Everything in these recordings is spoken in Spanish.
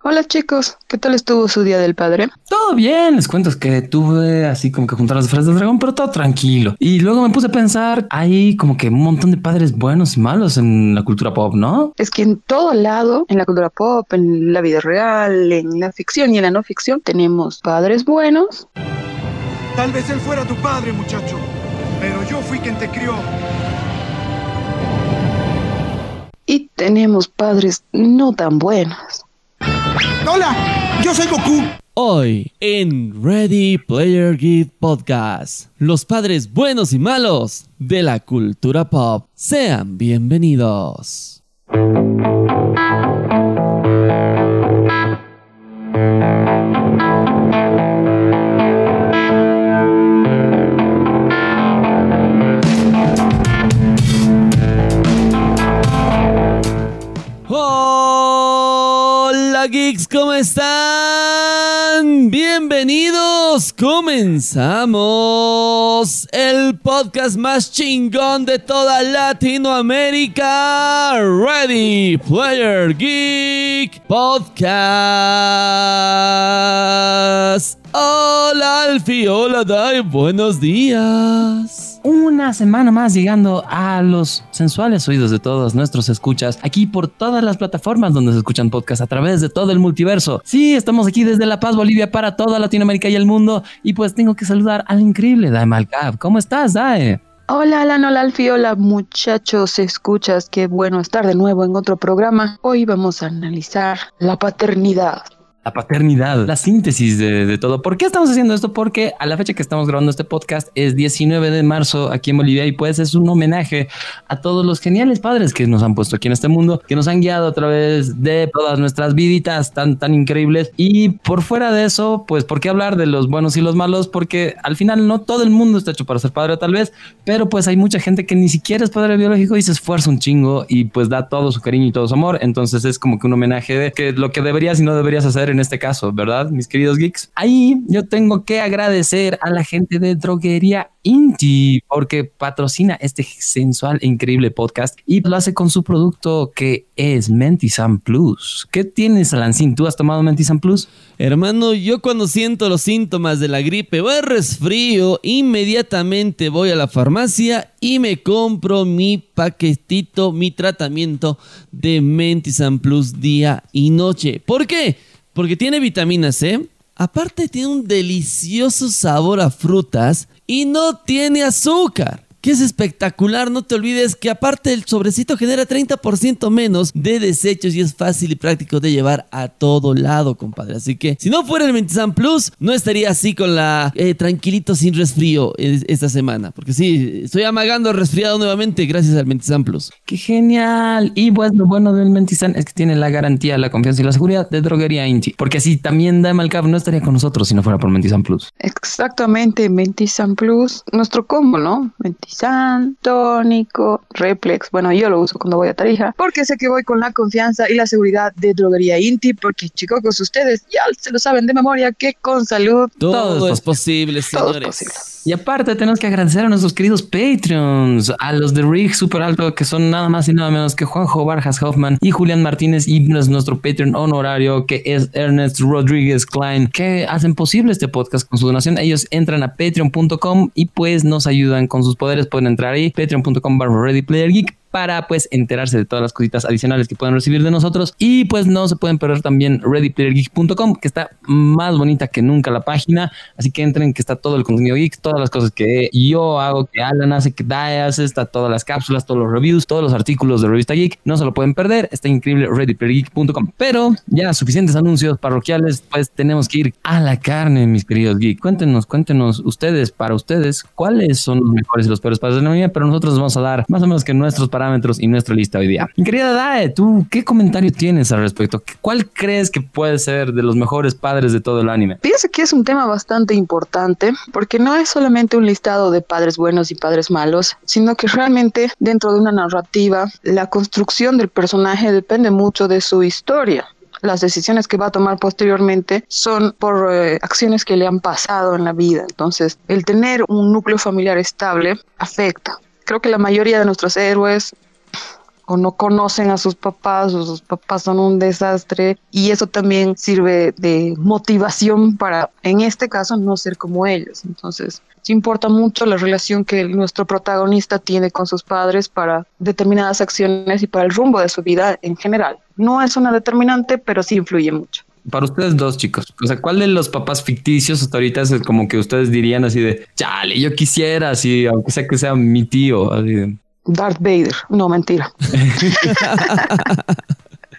Hola chicos, ¿qué tal estuvo su Día del Padre? Todo bien, les cuento que tuve así como que juntar las frases del dragón, pero todo tranquilo. Y luego me puse a pensar, hay como que un montón de padres buenos y malos en la cultura pop, ¿no? Es que en todo lado, en la cultura pop, en la vida real, en la ficción y en la no ficción, tenemos padres buenos. Tal vez él fuera tu padre, muchacho, pero yo fui quien te crió. Y tenemos padres no tan buenos. ¡Hola! Yo soy Goku. Hoy en Ready Player Geek Podcast, los padres buenos y malos de la cultura pop. Sean bienvenidos. Geeks, ¿cómo están? Bienvenidos. Comenzamos el podcast más chingón de toda Latinoamérica. Ready Player Geek Podcast. Hola Alfie, hola Dai, buenos días. Una semana más llegando a los sensuales oídos de todos nuestros escuchas, aquí por todas las plataformas donde se escuchan podcasts a través de todo el multiverso. Sí, estamos aquí desde La Paz, Bolivia, para toda Latinoamérica y el mundo. Y pues tengo que saludar al increíble Dae Malcab. ¿Cómo estás, Dae? Hola Alan, hola Alfie, hola muchachos, escuchas, qué bueno estar de nuevo en otro programa. Hoy vamos a analizar la paternidad. La paternidad, la síntesis de, todo. ¿Por qué estamos haciendo esto? Porque a la fecha que estamos grabando este podcast es 19 de marzo aquí en Bolivia y pues es un homenaje a todos los geniales padres que nos han puesto aquí en este mundo, que nos han guiado a través de todas nuestras viditas tan, tan increíbles. Y por fuera de eso, pues, ¿por qué hablar de los buenos y los malos? Porque al final no todo el mundo está hecho para ser padre tal vez, pero pues hay mucha gente que ni siquiera es padre biológico y se esfuerza un chingo y pues da todo su cariño y todo su amor. Entonces es como que un homenaje de que lo que deberías y no deberías hacer en este caso, ¿verdad, mis queridos geeks? Ahí yo tengo que agradecer a la gente de Droguería Inti porque patrocina este sensual e increíble podcast y lo hace con su producto que es Mentisan Plus. ¿Qué tienes, Alancín? ¿Tú has tomado Mentisan Plus? Hermano, yo cuando siento los síntomas de la gripe o el resfrío, inmediatamente voy a la farmacia y me compro mi paquetito, mi tratamiento de Mentisan Plus día y noche. ¿Por qué? Porque tiene vitamina C, aparte tiene un delicioso sabor a frutas y no tiene azúcar. Que es espectacular, no te olvides que aparte el sobrecito genera 30% menos de desechos y es fácil y práctico de llevar a todo lado, compadre. Así que si no fuera el Mentisan Plus, no estaría así con la eh, tranquilito sin resfrío eh, esta semana. Porque sí, estoy amagando resfriado nuevamente gracias al Mentisan Plus. ¡Qué genial! Y pues lo bueno del Mentisan es que tiene la garantía, la confianza y la seguridad de Droguería Inti. Porque así también Damalcab no estaría con nosotros si no fuera por Mentisan Plus. Exactamente, Mentisan Plus, nuestro combo, ¿no? Mentisan tónico, Replex. Bueno, yo lo uso cuando voy a Tarija porque sé que voy con la confianza y la seguridad de Droguería Inti. Porque, chicos, ustedes ya se lo saben de memoria que con salud todo, todo es posible, señores. Todo es posible. Y aparte tenemos que agradecer a nuestros queridos Patreons, a los de Rig Super Alto, que son nada más y nada menos que Juanjo Barjas Hoffman y Julián Martínez, y nuestro Patreon honorario, que es Ernest Rodríguez Klein, que hacen posible este podcast con su donación. Ellos entran a patreon.com y pues nos ayudan con sus poderes. Pueden entrar ahí, patreon.com barra Ready Player Geek para pues enterarse de todas las cositas adicionales que pueden recibir de nosotros. Y pues no se pueden perder también readyplayergeek.com que está más bonita que nunca la página. Así que entren que está todo el contenido geek todas las cosas que yo hago que Alan hace que Dae hace está todas las cápsulas todos los reviews todos los artículos de revista geek. No se lo pueden perder está increíble readyplayergeek.com pero ya suficientes anuncios parroquiales pues tenemos que ir a la carne mis queridos geek. Cuéntenos cuéntenos ustedes para ustedes cuáles son los mejores y los peores de la vida pero nosotros vamos a dar más o menos que nuestros parámetros y nuestra lista hoy día. Querida Dae, ¿tú qué comentario tienes al respecto? ¿Cuál crees que puede ser de los mejores padres de todo el anime? Pienso que es un tema bastante importante porque no es solamente un listado de padres buenos y padres malos, sino que realmente dentro de una narrativa la construcción del personaje depende mucho de su historia las decisiones que va a tomar posteriormente son por eh, acciones que le han pasado en la vida. Entonces, el tener un núcleo familiar estable afecta. Creo que la mayoría de nuestros héroes o no conocen a sus papás o sus papás son un desastre y eso también sirve de motivación para, en este caso, no ser como ellos. Entonces, sí importa mucho la relación que nuestro protagonista tiene con sus padres para determinadas acciones y para el rumbo de su vida en general. No es una determinante, pero sí influye mucho para ustedes dos chicos, o sea, ¿cuál de los papás ficticios hasta ahorita es como que ustedes dirían así de, chale, yo quisiera así, aunque sea que sea mi tío, así de... Darth Vader. No, mentira.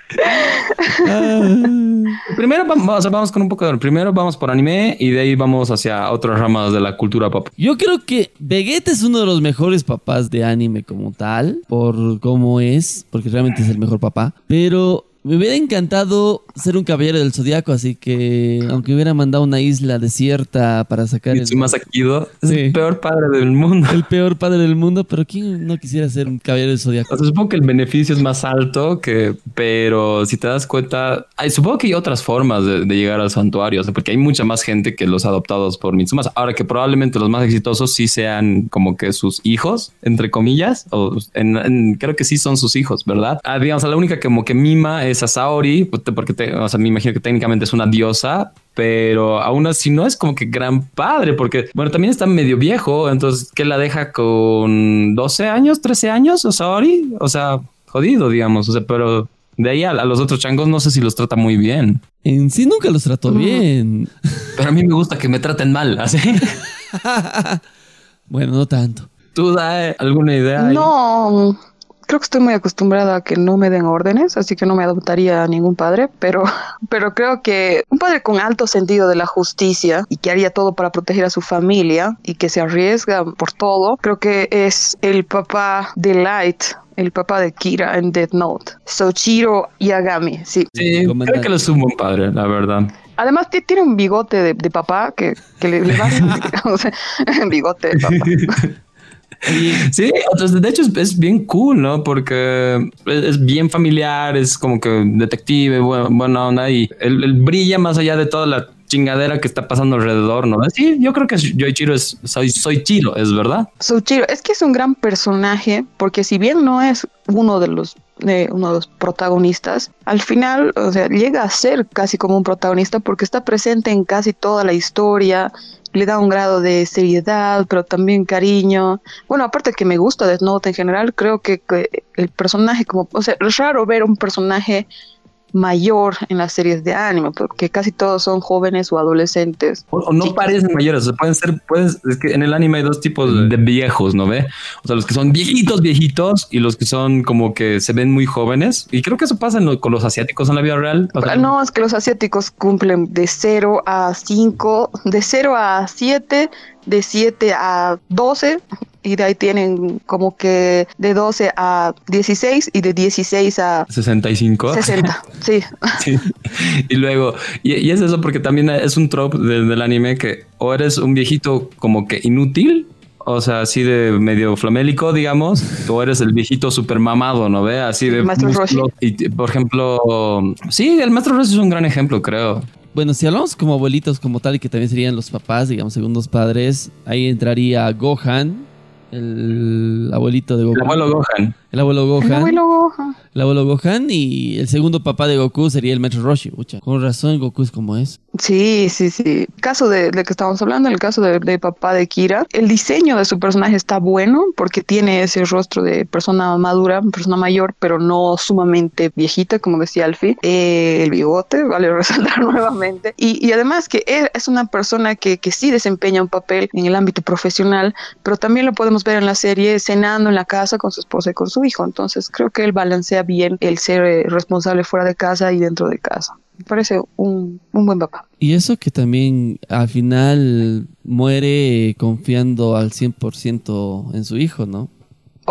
Primero vamos, vamos con un poco de... Primero vamos por anime y de ahí vamos hacia otras ramas de la cultura pop. Yo creo que Vegeta es uno de los mejores papás de anime como tal, por cómo es, porque realmente es el mejor papá. Pero me hubiera encantado ser un caballero del zodiaco, así que aunque hubiera mandado una isla desierta para sacar. Mitsumasa el... Es el peor padre del mundo. El peor padre del mundo, pero ¿quién no quisiera ser un caballero del zodiaco? supongo que el beneficio es más alto, que, pero si te das cuenta, hay, supongo que hay otras formas de, llegar al santuario, porque hay mucha más gente que los adoptados por Mitsumasa. Ahora que probablemente los más exitosos sí sean como que sus hijos, entre comillas, o creo que sí son sus hijos, ¿verdad? Ah, digamos, la única como que mima es a Saori, porque te, o sea, me imagino que técnicamente es una diosa, pero aún así no es como que gran padre, porque, bueno, también está medio viejo, entonces, ¿qué la deja con 12 años, 13 años, o Saori? O sea, jodido, digamos, o sea, pero de ahí a, los otros changos no sé si los trata muy bien. En sí nunca los trató bien. Pero a mí me gusta que me traten mal, así. bueno, no tanto. ¿Tú da alguna idea? No, creo que estoy muy acostumbrada a que no me den órdenes, así que no me adoptaría a ningún padre, pero, pero creo que un padre con alto sentido de la justicia y que haría todo para proteger a su familia y que se arriesga por todo, creo que es el papá de Light el papá de Kira en Death Note, Soichiro Yagami, sí. Sí, creo que lo es un buen padre, la verdad. Además tiene un bigote de, papá que, le, le va o sea, bigote de papá. Sí, de hecho es, bien cool, ¿no? Porque es, bien familiar, es como que detective, buena, onda y él, brilla más allá de toda la chingadera que está pasando alrededor, ¿no? Sí, yo creo que Yoichiro es, soy, soy Chiro, es verdad. Soy Chiro, es que es un gran personaje, porque si bien no es uno de los de uno de los protagonistas, al final, o sea, llega a ser casi como un protagonista porque está presente en casi toda la historia, le da un grado de seriedad, pero también cariño. Bueno, aparte que me gusta Death Note en general, creo que, que el personaje como, o sea, es raro ver un personaje mayor en las series de anime, porque casi todos son jóvenes o adolescentes. O, no parecen mayores, o sea, pueden ser, puedes, es que en el anime hay dos tipos de viejos, ¿no ve? O sea, los que son viejitos, viejitos y los que son como que se ven muy jóvenes. Y creo que eso pasa con los asiáticos en la vida real. no, es que los asiáticos cumplen de 0 a 5, de 0 a 7, de 7 a 12 y de ahí tienen como que de 12 a 16 y de 16 a 65. 60, sí. sí. Y luego, y, es eso porque también es un trope del anime que o eres un viejito como que inútil, o sea, así de medio flamélico, digamos, o eres el viejito super mamado, ¿no ve? Así de... Maestro Roshi. Y, por ejemplo, sí, el Maestro Roshi es un gran ejemplo, creo. Bueno, si hablamos como abuelitos como tal y que también serían los papás, digamos, segundos padres, ahí entraría Gohan, el abuelito de Goku. El abuelo Gohan. El abuelo Gohan. El abuelo Gohan. El abuelo Gohan y el segundo papá de Goku sería el maestro Roshi. con razón Goku es como es. Sí, sí, sí. Caso de, que estábamos hablando, el caso de, papá de Kira, el diseño de su personaje está bueno porque tiene ese rostro de persona madura, persona mayor, pero no sumamente viejita, como decía Alfie. Eh, el bigote, vale resaltar nuevamente. Y, además que es una persona que, que sí desempeña un papel en el ámbito profesional, pero también lo podemos ver en la serie cenando en la casa con su esposa y con su hijo. Entonces creo que él balancea bien el ser eh, responsable fuera de casa y dentro de casa. Me parece un, un buen papá. Y eso que también al final muere confiando al 100% en su hijo, ¿no?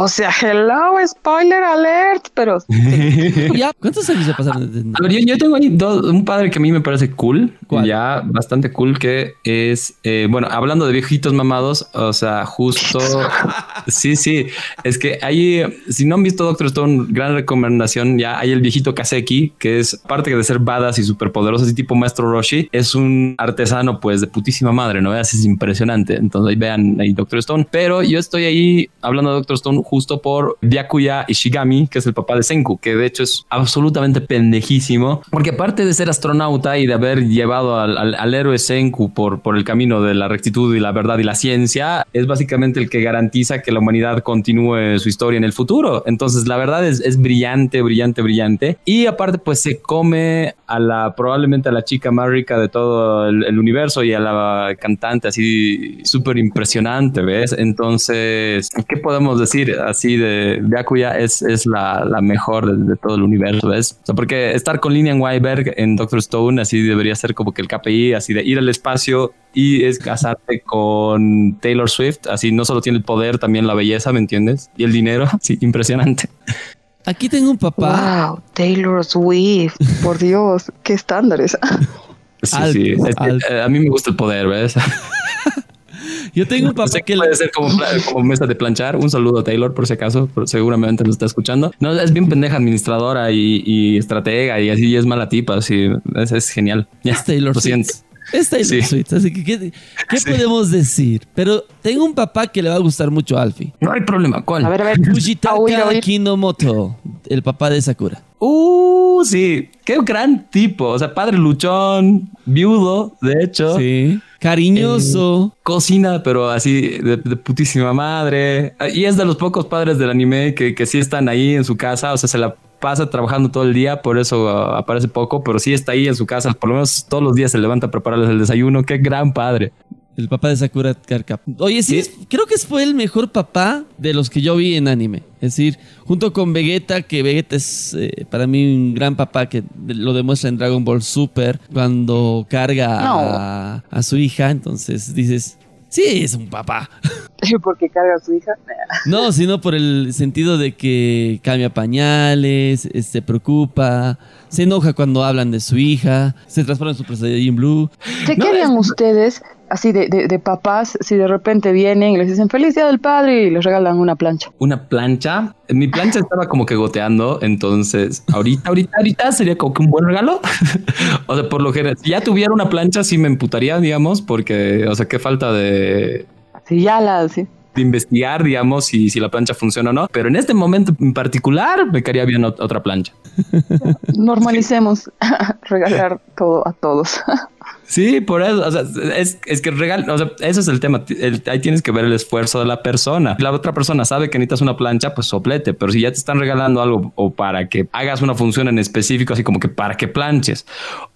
O sea, hello, spoiler alert, pero... ¿Ya? ¿Cuántos años ya pasaron? Desde... yo, tengo ahí un padre que a mí me parece cool, ya bastante cool, que es, eh, bueno, hablando de viejitos mamados, o sea, justo... sí, sí, es que ahí, si no han visto Doctor Stone, gran recomendación, ya hay el viejito Kaseki, que es parte de ser badass y superpoderoso, así tipo Maestro Roshi, es un artesano pues de putísima madre, ¿no? Es impresionante, entonces ahí vean ahí Doctor Stone, pero yo estoy ahí hablando de Doctor Stone justo por Byakuya Ishigami, que es el papá de Senku, que de hecho es absolutamente pendejísimo, porque aparte de ser astronauta y de haber llevado al, al, al héroe Senku por, por el camino de la rectitud y la verdad y la ciencia, es básicamente el que garantiza que la humanidad continúe su historia en el futuro. Entonces, la verdad es, es brillante, brillante, brillante. Y aparte, pues se come a la, probablemente a la chica más rica de todo el, el universo y a la cantante así súper impresionante, ¿ves? Entonces, ¿qué podemos decir así de Byakuya? Es, es la, la mejor de, de, todo el universo, ¿ves? O sea, porque estar con Linian Weiberg en Doctor Stone así debería ser como que el KPI, así de ir al espacio y es casarte con Taylor Swift, así no solo tiene el poder, también la belleza, ¿me entiendes? Y el dinero, sí, impresionante. Aquí tengo un papá. Wow, Taylor Swift, por Dios, qué estándares. Sí, alt, sí. Es que, a mí me gusta el poder, ¿ves? Yo tengo un papá no sé que puede ser como, como, mesa de planchar. Un saludo a Taylor, por si acaso, seguramente lo está escuchando. No, es bien pendeja administradora y, y estratega y así es mala tipa. Así es, es genial. Ya, es Taylor lo siento. Es Taylor sí. Swift, así que ¿qué, qué sí. podemos decir? Pero tengo un papá que le va a gustar mucho a Alfie. No hay problema, ¿cuál? A ver, a ver. Fujitaka Kinomoto, el papá de Sakura. Uh, sí, qué gran tipo. O sea, padre luchón, viudo, de hecho. Sí. Cariñoso. Cocina, pero así de, putísima madre. Y es de los pocos padres del anime que, que sí están ahí en su casa. O sea, se la pasa trabajando todo el día, por eso uh, aparece poco, pero sí está ahí en su casa, por lo menos todos los días se levanta a prepararles el desayuno. Qué gran padre. El papá de Sakura Karkap. Oye, sí, ¿Sí? Es, creo que fue el mejor papá de los que yo vi en anime. Es decir, junto con Vegeta, que Vegeta es eh, para mí un gran papá que lo demuestra en Dragon Ball Super cuando carga no. a, a su hija. Entonces dices, Sí, es un papá. ¿Porque carga a su hija? no, sino por el sentido de que cambia pañales, se preocupa, se enoja cuando hablan de su hija, se transforma en su Saiyajin Blue. ¿Qué no, harían es... ustedes, así de, de, de, papás, si de repente vienen y les dicen feliz día del padre y les regalan una plancha? ¿Una plancha? Mi plancha estaba como que goteando, entonces ahorita, ahorita, ahorita sería como que un buen regalo. o sea, por lo general, si ya tuviera una plancha, sí me emputaría, digamos, porque, o sea, qué falta de... Sí, ya la... Sí de investigar, digamos, si, si la plancha funciona o no. Pero en este momento en particular me caería bien otra plancha. Normalicemos regalar todo a todos. Sí, por eso, o sea, es, es que regal, o sea, ese es el tema. El, ahí tienes que ver el esfuerzo de la persona. La otra persona sabe que necesitas una plancha, pues soplete, pero si ya te están regalando algo o para que hagas una función en específico, así como que para que planches,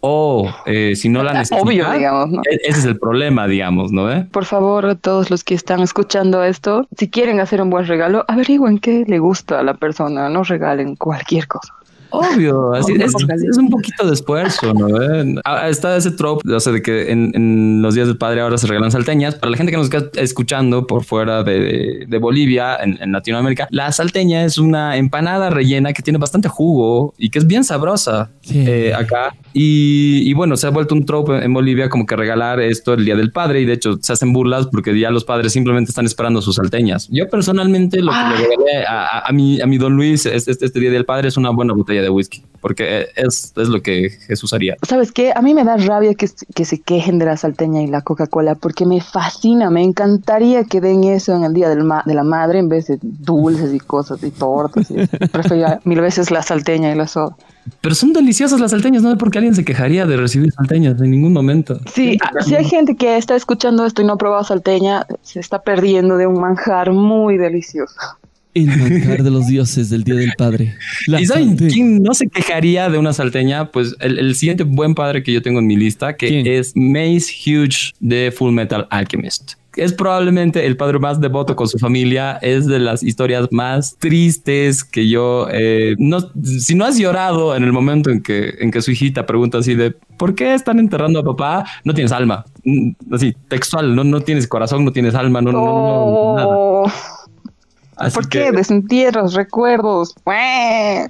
o eh, si no la necesitas, Obvio, digamos, ¿no? ese es el problema, digamos, ¿no? ¿Eh? Por favor, todos los que están escuchando esto, si quieren hacer un buen regalo, averigüen qué le gusta a la persona, no regalen cualquier cosa. Obvio, así es, es, un poquito de esfuerzo, ¿no? ¿Eh? Está ese trope, o sea, de que en, en, los días del padre ahora se regalan salteñas. Para la gente que nos está escuchando por fuera de, de Bolivia, en, en, Latinoamérica, la salteña es una empanada rellena que tiene bastante jugo y que es bien sabrosa sí. eh, acá. Y, y, bueno, se ha vuelto un trope en Bolivia como que regalar esto el día del padre y de hecho se hacen burlas porque ya los padres simplemente están esperando sus salteñas. Yo personalmente lo que le regalé a, a, a, mi, a mi don Luis este, este día del padre es una buena botella de whisky, porque es, es lo que Jesús haría. ¿Sabes qué? A mí me da rabia que, que se quejen de la salteña y la Coca-Cola, porque me fascina, me encantaría que den eso en el Día del ma de la Madre en vez de dulces y cosas y tortas. Y prefería mil veces la salteña y la soda. Pero son deliciosas las salteñas, no sé por qué alguien se quejaría de recibir salteñas en ningún momento. Sí, si hay gente que está escuchando esto y no ha probado salteña, se está perdiendo de un manjar muy delicioso. El manjar de los dioses del Día del Padre. La ¿Y saben quién no se quejaría de una salteña? Pues el, el, siguiente buen padre que yo tengo en mi lista, que ¿Quién? es Mace Huge de Full Metal Alchemist es probablemente el padre más devoto con su familia. Es de las historias más tristes que yo eh, no, si no has llorado en el momento en que, en que su hijita pregunta así de ¿por qué están enterrando a papá? No tienes alma. Así, textual, no, no tienes corazón, no tienes alma, no, no, no, no nada. Así ¿Por qué? Que, Desentierros, recuerdos.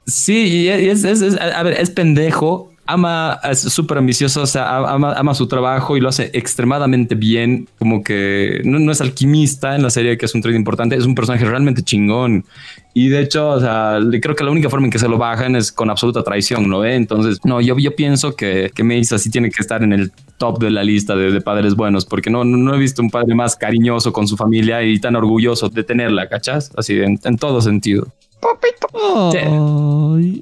Sí, y es, es, es, a ver, es pendejo, ama, es súper ambicioso, o sea, ama, ama, su trabajo y lo hace extremadamente bien. Como que no, no, es alquimista en la serie, que es un trade importante, es un personaje realmente chingón. Y de hecho, o sea, creo que la única forma en que se lo bajan es con absoluta traición, ¿no ve? Entonces, no, yo, yo pienso que, que Mace así tiene que estar en el top de la lista de, padres buenos, porque no, no, he visto un padre más cariñoso con su familia y tan orgulloso de tenerla, ¿cachás? Así en todo sentido. Papito.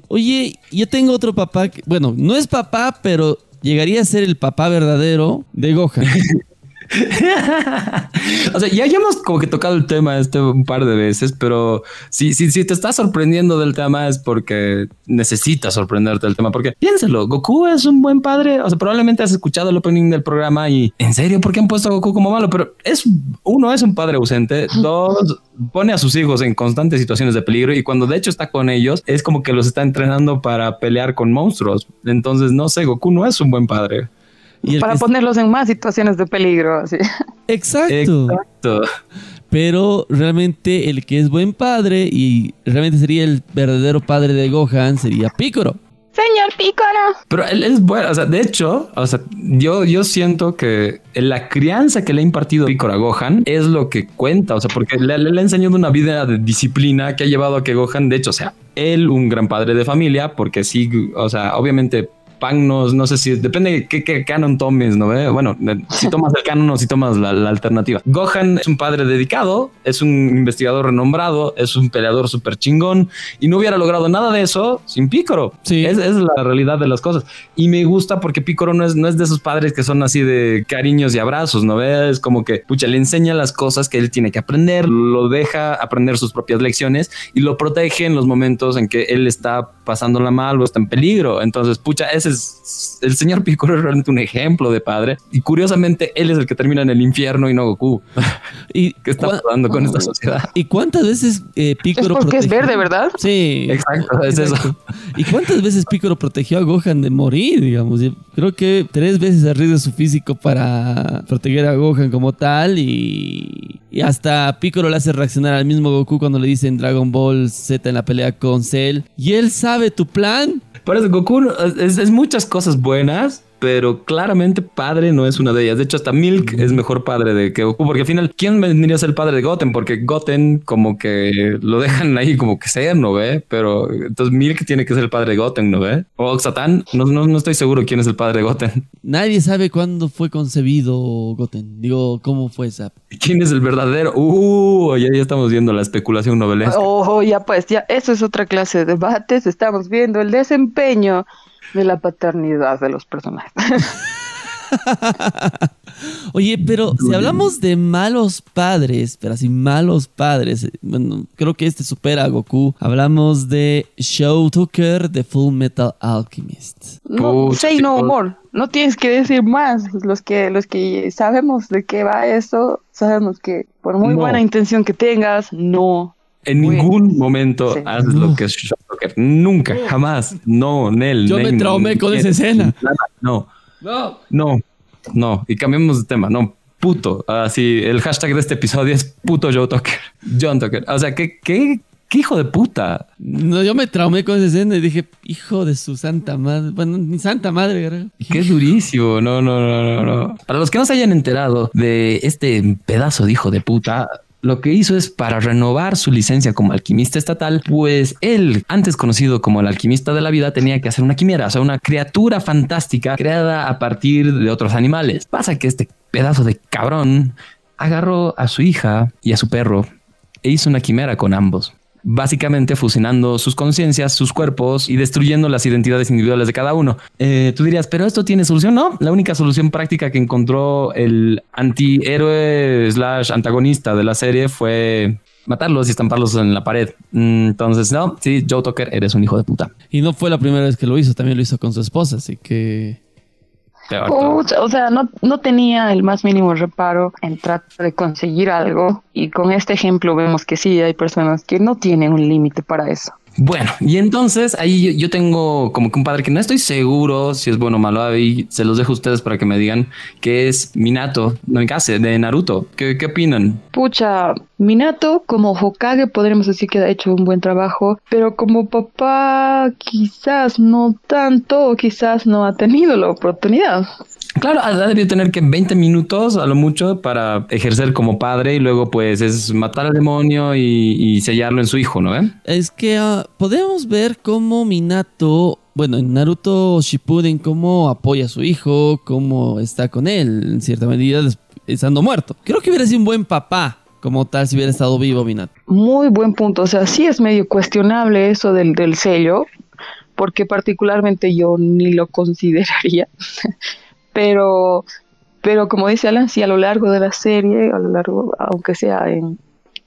Oye, yo tengo otro papá, que, bueno, no es papá, pero llegaría a ser el papá verdadero de Gohan. o sea, ya, ya hemos como que tocado el tema este un par de veces, pero si, si, si te estás sorprendiendo del tema es porque necesitas sorprenderte del tema, porque piénselo, Goku es un buen padre, o sea, probablemente has escuchado el opening del programa y en serio, ¿por qué han puesto a Goku como malo? Pero es, uno es un padre ausente, dos, pone a sus hijos en constantes situaciones de peligro y cuando de hecho está con ellos, es como que los está entrenando para pelear con monstruos. Entonces, no sé, Goku no es un buen padre. Para ponerlos en más situaciones de peligro. Así. Exacto. Exacto. Pero realmente el que es buen padre y realmente sería el verdadero padre de Gohan sería Piccolo. Señor Piccolo. Pero él es bueno, o sea, de hecho, o sea, yo, yo siento que la crianza que le ha impartido Piccolo a Gohan es lo que cuenta, o sea, porque le, le, ha enseñado una vida de disciplina que ha llevado a que Gohan, de hecho, sea él un gran padre de familia, porque sí, o sea, obviamente Pan no, sé si depende de qué, qué canon tomes, ¿no? ve? Bueno, si tomas el canon o si tomas la, la, alternativa. Gohan es un padre dedicado, es un investigador renombrado, es un peleador súper chingón y no hubiera logrado nada de eso sin Picoro. Sí. Es, es, la realidad de las cosas. Y me gusta porque Picoro no es, no es de esos padres que son así de cariños y abrazos, ¿no? ve? Es como que, pucha, le enseña las cosas que él tiene que aprender, lo deja aprender sus propias lecciones y lo protege en los momentos en que él está pasándola mal o está en peligro. Entonces, pucha, ese es el señor Piccolo es realmente un ejemplo de padre y curiosamente él es el que termina en el infierno y no Goku. ¿Y qué está pasando con esta sociedad? ¿Y cuántas veces eh, Piccolo es porque protegió? es verde, ¿verdad? Sí. Exacto, es exacto. eso. ¿Y cuántas veces Piccolo protegió a Gohan de morir, digamos? Creo que tres veces arriesga su físico para proteger a Gohan como tal y, y hasta Piccolo le hace reaccionar al mismo Goku cuando le dicen Dragon Ball Z en la pelea con Cell. Y él sabe tu plan. Por eso Goku es, muchas cosas buenas, pero claramente padre no es una de ellas. De hecho, hasta Milk es mejor padre de que Goku, porque al final, ¿quién vendría a ser el padre de Goten? Porque Goten como que lo dejan ahí como que ser, ¿no ve? Pero entonces Milk tiene que ser el padre de Goten, ¿no ve? O Oxatan, no, no, no estoy seguro quién es el padre de Goten. Nadie sabe cuándo fue concebido Goten. Digo, ¿cómo fue esa? ¿Quién es el verdadero? Uh, ya, ya estamos viendo la especulación novelesca. Oh, ya pues, ya, eso es otra clase de debates. Estamos viendo el desempeño de la paternidad de los personajes. Oye, pero si hablamos de malos padres, pero así malos padres, bueno, creo que este supera a Goku. Hablamos de Show Tucker de Full Metal Alchemist. No, say no more. No tienes que decir más. Los que, los que sabemos de qué va eso, sabemos que por muy no. buena intención que tengas, no en ningún momento sí. haces lo que es Nunca, jamás. No, Nel. Yo me traumé con esa escena. No. No. No. No. Y cambiemos de tema. No. Puto. Así, el hashtag de este episodio es puto Joe Tucker. John Tucker. O sea, ¿qué, qué, qué hijo de puta? No, yo me traumé con esa escena y dije, hijo de su santa madre. Bueno, ni santa madre, ¿verdad? Qué durísimo. No, no, no, no, no. Para los que no se hayan enterado de este pedazo de hijo de puta, lo que hizo es para renovar su licencia como alquimista estatal, pues él, antes conocido como el alquimista de la vida, tenía que hacer una quimera, o sea, una criatura fantástica creada a partir de otros animales. Pasa que este pedazo de cabrón agarró a su hija y a su perro e hizo una quimera con ambos básicamente fusionando sus conciencias, sus cuerpos y destruyendo las identidades individuales de cada uno. Eh, tú dirías, pero esto tiene solución, ¿no? La única solución práctica que encontró el antihéroe slash antagonista de la serie fue matarlos y estamparlos en la pared. Entonces, no, sí, Joe Tucker, eres un hijo de puta. Y no fue la primera vez que lo hizo, también lo hizo con su esposa, así que... O sea, no, no tenía el más mínimo reparo en tratar de conseguir algo y con este ejemplo vemos que sí hay personas que no tienen un límite para eso. Bueno, y entonces ahí yo, tengo como que un padre que no estoy seguro si es bueno o malo. Ahí se los dejo a ustedes para que me digan que es Minato, no me case, de Naruto. ¿Qué, qué opinan? Pucha, Minato como Hokage podríamos decir que ha hecho un buen trabajo, pero como papá quizás no tanto quizás no ha tenido la oportunidad. Claro, ha debido tener que 20 minutos a lo mucho para ejercer como padre y luego pues es matar al demonio y, y sellarlo en su hijo, ¿no? Es que ah, podemos ver cómo Minato, bueno, en Naruto Shippuden, cómo apoya a su hijo, cómo está con él, en cierta medida, estando muerto. Creo que hubiera sido un buen papá, como tal, si hubiera estado vivo Minato. Muy buen punto, o sea, sí es medio cuestionable eso del, del sello, porque particularmente yo ni lo consideraría, pero, pero como dice Alan, sí a lo largo de la serie, a lo largo, aunque sea en,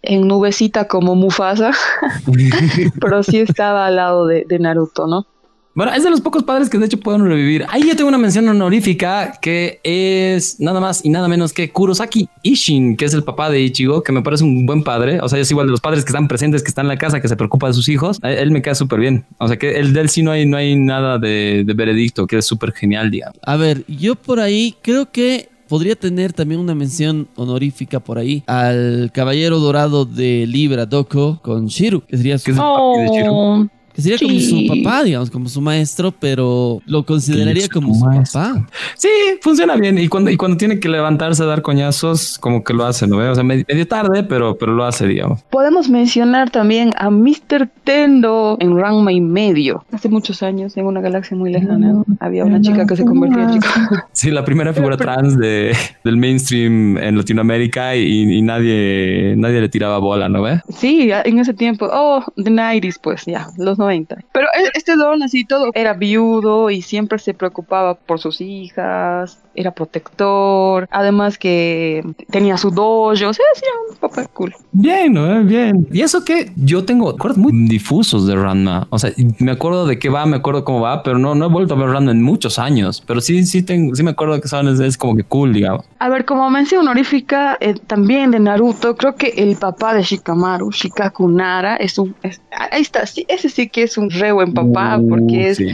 en nubecita como Mufasa, pero sí estaba al lado de, de Naruto, ¿no? Bueno, es de los pocos padres que de hecho pueden revivir. Ahí yo tengo una mención honorífica que es nada más y nada menos que Kurosaki Ishin, que es el papá de Ichigo, que me parece un buen padre. O sea, es igual de los padres que están presentes, que están en la casa, que se preocupa de sus hijos. A Él me queda súper bien. O sea, que el de él sí no hay, no hay nada de, de veredicto, que es súper genial, digamos. A ver, yo por ahí creo que podría tener también una mención honorífica por ahí al caballero dorado de Libra Doko con Shiru, que sería su Que es el papi de Shiro. Que sería como su Sí. papá, digamos, como su maestro, pero lo consideraría como su maestro. papá. Sí, funciona bien. Y cuando, y cuando tiene que levantarse a dar coñazos, como que lo hace, ¿no? O sea, medio, tarde, pero, pero lo hace, digamos. Podemos mencionar también a Mr. Tendo en Ranma y medio. Hace muchos años, en una galaxia muy lejana, había una chica que se convertía en chica. Sí, la primera figura trans de, del mainstream en Latinoamérica y, y nadie, nadie le tiraba bola, ¿no ve? Sí, en ese tiempo, oh, the 90s, pues ya, los 90. Pero e- este don, así todo, era viudo y siempre se preocupaba por sus hijas, era protector, además que tenía su dojo, o sea, sí, era un papá cool. Bien. Bien. Y eso que yo tengo recuerdos muy difusos de Ranma. O sea, me acuerdo de qué va, me acuerdo cómo va, pero no, no he vuelto a ver Ranma en muchos años. Pero sí, sí, tengo, sí me acuerdo que son, es, es como que cool, digamos. A ver, como mención honorífica eh, también de Naruto, creo que el papá de Shikamaru, Shikaku Nara, es un... es- ahí está, sí, ese sí que es un re buen papá, Uh, porque es sí.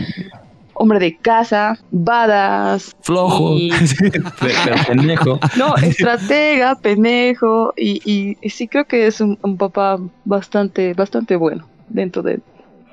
hombre de casa, badass. flojo, y- pendejo. No, estratega, pendejo, y, y- y sí creo que es un, un papá bastante, bastante bueno dentro de-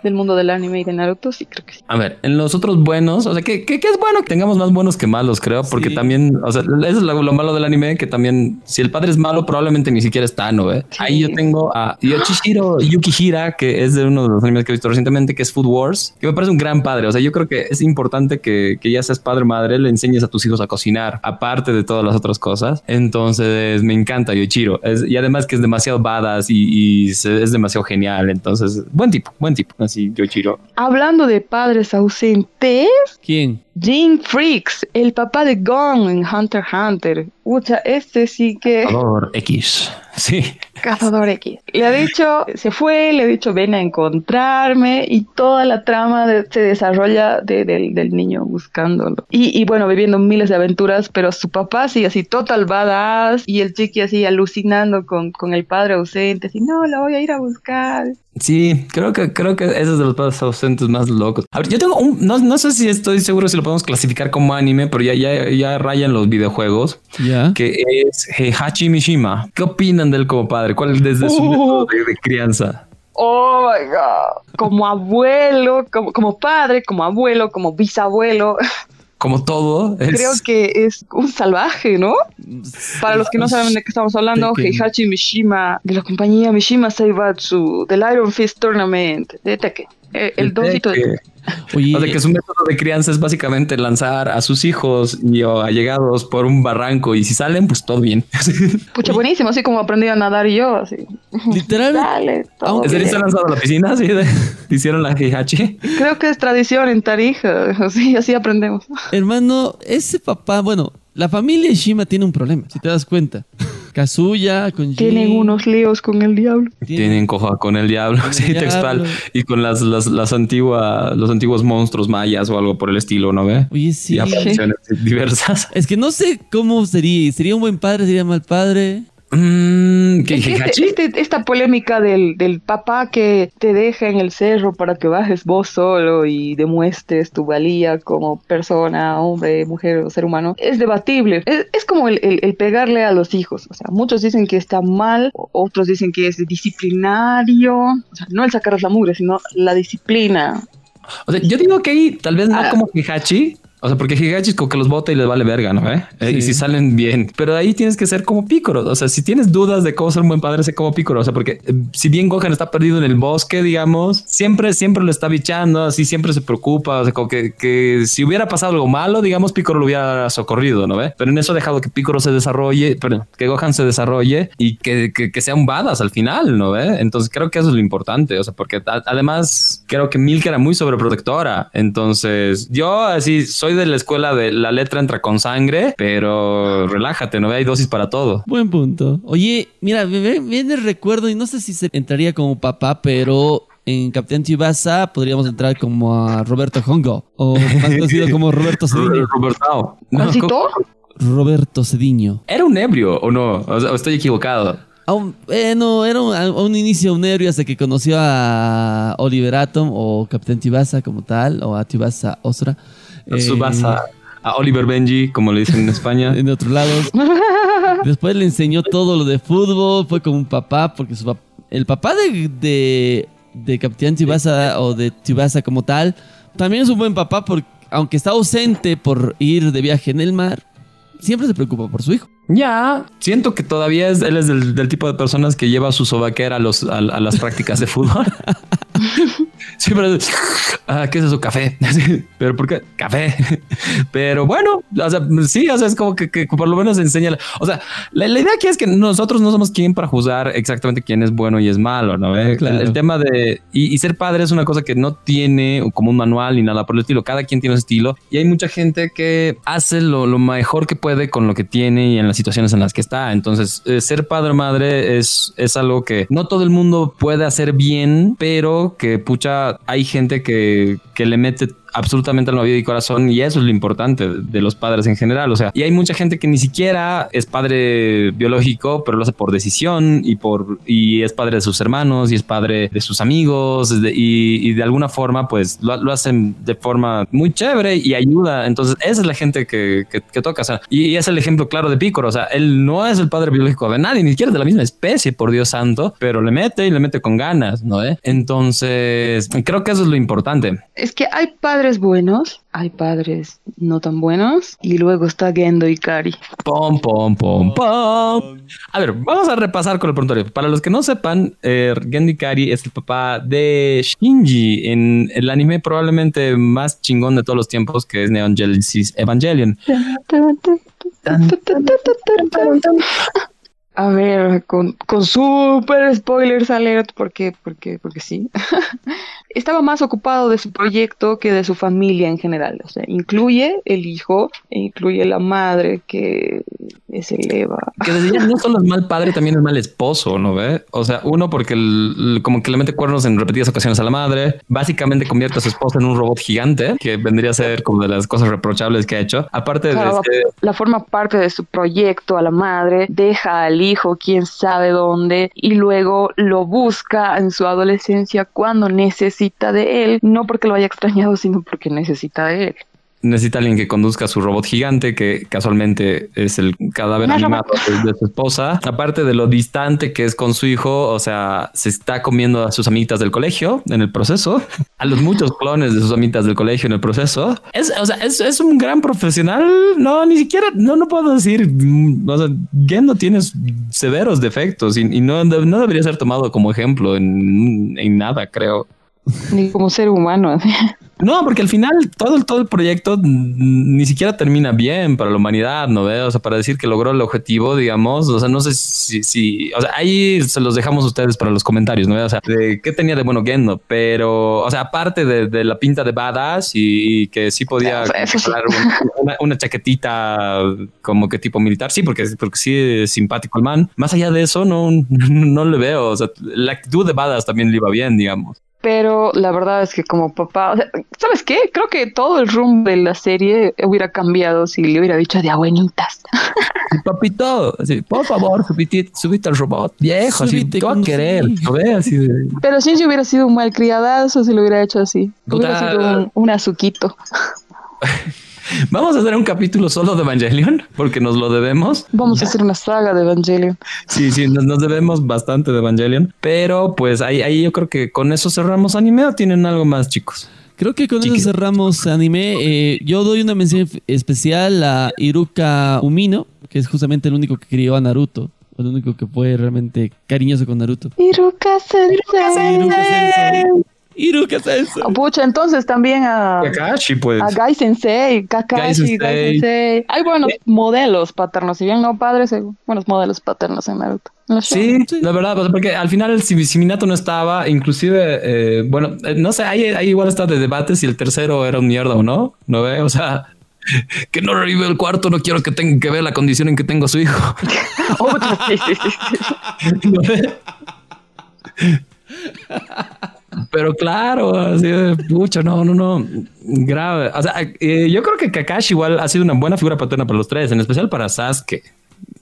del mundo del anime y de Naruto, sí creo que sí. A ver, en los otros buenos, o sea, que, que, que es bueno que tengamos más buenos que malos, creo, porque Sí. también, o sea, eso es lo, lo malo del anime, que también, si el padre es malo, probablemente ni siquiera está, ¿no? Sí. Ahí yo tengo a Yoshihiro Yukihira, que es de uno de los animes que he visto recientemente, que es Food Wars, que me parece un gran padre. O sea, yo creo que es importante que, que ya seas padre o madre, le enseñes a tus hijos a cocinar, aparte de todas las otras cosas. Entonces, me encanta Yoichiro. Es- y además que es demasiado badass y, y se- es demasiado genial. Entonces, buen tipo, buen tipo. Así, Yoichiro. Hablando de padres ausentes, ¿Quién? Jim Freaks, el papá de Gon en Hunter x Hunter. Ucha, este sí que... Cazador X. Sí. Cazador X. Le ha dicho, se fue, le ha dicho, ven a encontrarme y toda la trama de- se desarrolla de- del- del niño buscándolo. Y, y bueno, viviendo miles de aventuras, pero su papá sí, así total badass y el chiqui así alucinando con, con el padre ausente, así, no, la voy a ir a buscar. Sí, creo que creo que ese es de los padres ausentes más locos. A ver, yo tengo un, no, no sé si estoy seguro si lo podemos clasificar como anime, pero ya, ya, ya rayan los videojuegos, ¿Ya? que es Heihachi Mishima. ¿Qué opinan de él como padre? ¿Cuál desde su Uh. de, de crianza? Oh my god. Como abuelo, como, como padre, como abuelo, como bisabuelo. Como todo, es, Creo que es un salvaje, ¿no? Para los que no saben de qué estamos hablando. Heihachi Mishima, de la compañía Mishima Seibatsu, del Iron Fist Tournament, de Tekken. Eh, el doncito de que, Oye, o sea, que su método de crianza es básicamente lanzar a sus hijos y o allegados por un barranco y si salen, pues todo bien. Pucha, buenísimo, así como aprendí a nadar yo, así. literalmente, Dale, todo ¿En serio se han lanzado a la piscina? ¿Sí? De- hicieron la Heihachi. Creo que es tradición en Tarija, así, así aprendemos. hermano, ese papá, bueno, la familia Shima tiene un problema, si te das cuenta. Kazuya con Jin, Tienen unos líos con el diablo. Tienen coja con el diablo, Con el sí, diablo. Y con las, las, las antiguas, los antiguos monstruos mayas o algo por el estilo, ¿no ve? Oye, sí. Y apariciones diversas. Es que no sé cómo sería. ¿Sería un buen padre? ¿Sería mal padre? Mm, ¿qué, Este- este- esta polémica del, del papá que te deja en el cerro para que bajes vos solo y demuestres tu valía como persona, hombre, mujer o ser humano, es debatible. Es, es como el, el- el pegarle a los hijos. O sea, muchos dicen que está mal, otros dicen que es disciplinario. O sea, no el sacarles la mugre, sino la disciplina. O sea, yo digo que ahí tal vez no Ah. como Hihachi. O sea, porque Higachi es como que los bota y les vale verga, ¿no? ¿Eh? Eh, Sí. Y si salen bien. Pero ahí tienes que ser como Picoro. O sea, si tienes dudas de cómo ser un buen padre, sé como Picoro. O sea, porque eh, si bien Gohan está perdido en el bosque, digamos, siempre, siempre lo está bichando, así siempre se preocupa. O sea, como que, que si hubiera pasado algo malo, digamos, Picoro lo hubiera socorrido, ¿no ve? Pero en eso ha dejado que Picoro se desarrolle, perdón, que Gohan se desarrolle y que, que, que sea un badass al final, ¿no ve? Entonces creo que eso es lo importante. O sea, porque además creo que Milk era muy sobreprotectora. Entonces yo así soy de la escuela de la letra entra con sangre, pero relájate, no hay dosis para todo. Buen punto. Oye, mira, me viene el recuerdo y no sé si se entraría como papá, pero en Capitán Chivasa podríamos entrar como a Roberto Hongo o más conocido como Roberto Cediño. Roberto. No. Roberto Cediño. ¿Era un ebrio o no? O sea, ¿o estoy equivocado. A un, eh, no, era un, a un inicio un ebrio hasta que conoció a Oliver Atom o Capitán Chivasa como tal, o a Chivasa Osra. Eh, Subasa a Oliver Benji, como le dicen en España. en otros lados. Después le enseñó todo lo de fútbol, fue como un papá, porque su pap- el papá de, de, de Capitán Chivasa o de Chivasa como tal, también es un buen papá, porque aunque está ausente por ir de viaje en el mar, siempre se preocupa por su hijo. Ya, siento que todavía es, él es del, del tipo de personas que lleva su sobaquera a, los, a, a las prácticas de fútbol. Pero ah, ¿qué es eso? Café. Pero ¿por qué? Café. Pero bueno, o sea, sí, o sea, es como que, que por lo menos enseña. O sea, la, la idea aquí es que nosotros no somos quien para juzgar exactamente quién es bueno y es malo, ¿no? ¿Eh? Claro. El, el tema de y, y ser padre es una cosa que no tiene como un manual ni nada por el estilo. Cada quien tiene su estilo y hay mucha gente que hace lo, lo mejor que puede con lo que tiene y en las situaciones en las que está. Entonces, eh, ser padre o madre es, es algo que no todo el mundo puede hacer bien, pero que pucha, hay gente que, que le mete absolutamente al vida y corazón y eso es lo importante de los padres en general. O sea, y hay mucha gente que ni siquiera es padre biológico, pero lo hace por decisión y por y es padre de sus hermanos y es padre de sus amigos y, de alguna forma pues lo, lo hacen de forma muy chévere y ayuda. Entonces esa es la gente que, que, toca. O sea, y, y es el ejemplo claro de Picoro. O sea, él no es el padre biológico de nadie, ni siquiera de la misma especie, por Dios santo, pero le mete y le mete con ganas, ¿no? ¿Eh? Entonces creo que eso es lo importante. Es que hay padres buenos, hay padres no tan buenos, y luego está Gendo y Kari. Pom, pom, pom, pom. A ver, vamos a repasar con el prontuario. Para los que no sepan, eh, Gendy Kari es el papá de Shinji en el anime probablemente más chingón de todos los tiempos, que es Neon Genesis Evangelion. A ver, con, con super spoilers alert, porque, porque, porque sí. Estaba más ocupado de su proyecto que de su familia en general. O sea, incluye el hijo, e incluye la madre que es el Eva. Que desde no solo es mal padre, también es mal esposo, ¿no ve? O sea, uno porque el- como que le mete cuernos en repetidas ocasiones a la madre, básicamente convierte a su esposa en un robot gigante, que vendría a ser como de las cosas reprochables que ha hecho. Aparte de ser la forma parte de su proyecto a la madre, deja al hijo quién sabe dónde y luego lo busca en su adolescencia cuando necesita de él, no porque lo haya extrañado, sino porque necesita de él. necesita alguien que conduzca su robot gigante, que casualmente es el cadáver animado de, de su esposa. Aparte de lo distante que es con su hijo, o sea, se está comiendo a sus amiguitas del colegio en el proceso, a los muchos clones de sus amiguitas del colegio en el proceso. Es, o sea, es, es un gran profesional. No, ni siquiera, no, no puedo decir, mm, o sea, Gendo tiene severos defectos y, y no, no debería ser tomado como ejemplo en, en nada, creo. Ni como ser humano. No, porque al final todo el, todo el proyecto ni siquiera termina bien para la humanidad, ¿no ve? O sea, para decir que logró el objetivo, digamos, o sea, no sé si, si o sea, ahí se los dejamos a ustedes para los comentarios, ¿no ve? O sea, de qué tenía de bueno Gendo, pero, o sea, aparte de, de la pinta de badass y, y que sí podía sí. una chaquetita como que tipo militar, sí, porque, porque sí es simpático el man. Más allá de eso, no, no le veo, o sea, la actitud de badass también le iba bien, digamos. Pero la verdad es que como papá, o sea, ¿sabes qué? Creo que todo el rumbo de la serie hubiera cambiado si le hubiera dicho de abuelitas. Papito, así, por favor, subite, subite al robot, viejo, así, Súbite te va a querer. Así de- Pero Shinji hubiera sido un mal criadazo si lo hubiera hecho así. Hubiera sido un, un azuquito. Vamos a hacer un capítulo solo de Evangelion, porque nos lo debemos. Vamos a hacer una saga de Evangelion. Sí, sí, nos, nos debemos bastante de Evangelion, pero pues ahí, ahí yo creo que con eso cerramos anime o tienen algo más, chicos. Creo que con eso cerramos anime. Eh, yo doy una mención especial a Iruka Umino, que es justamente el único que crió a Naruto. El único que fue realmente cariñoso con Naruto. Iruka Sensei. Iruka Sensei. Iruka Sensei. Ah, Pucha, entonces también a, Kakashi, pues. a Gai Sensei, Kakashi, Gai Gai Sensei. Hay buenos modelos paternos, si bien no padres, hay buenos modelos paternos en Naruto. En Sí, shonen. la verdad, sea, porque al final si, si Minato no estaba, inclusive, eh, bueno, eh, no sé, ahí, ahí igual está de debate si el tercero era un mierda o no, ¿no ve? O sea, que no revive el cuarto, no quiero que tenga que ver la condición en que tengo a su hijo. Pero claro, así de pucha, no, no, no, grave. O sea, eh, yo creo que Kakashi igual ha sido una buena figura paterna para los tres, en especial para Sasuke.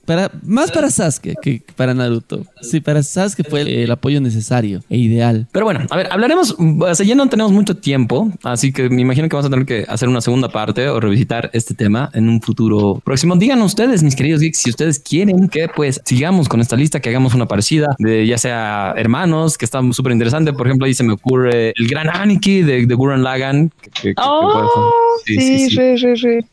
Para, más para Sasuke que para Naruto. Sí, para Sasuke fue el, el apoyo necesario e ideal. Pero bueno, a ver, hablaremos, o sea, ya no tenemos mucho tiempo, así que me imagino que vamos a tener que hacer una segunda parte o revisitar este tema en un futuro próximo. Díganos ustedes, mis queridos geeks, si ustedes quieren que pues sigamos con esta lista, que hagamos una parecida de ya sea hermanos, que está súper interesante. Por ejemplo, ahí se me ocurre el gran Aniki de, de Gurren Lagann. que- que- que- que puede- sí, re, re, re.